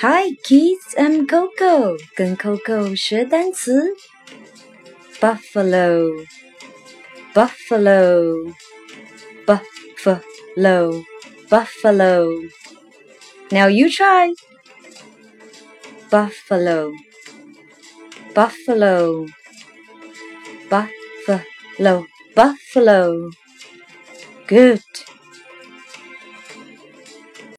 Hi kids, I'm Coco，跟 Coco 学单词。Buffalo, buffalo, buffalo, buffalo. Now you try. Buffalo, buffalo, buffalo, buffalo. Good.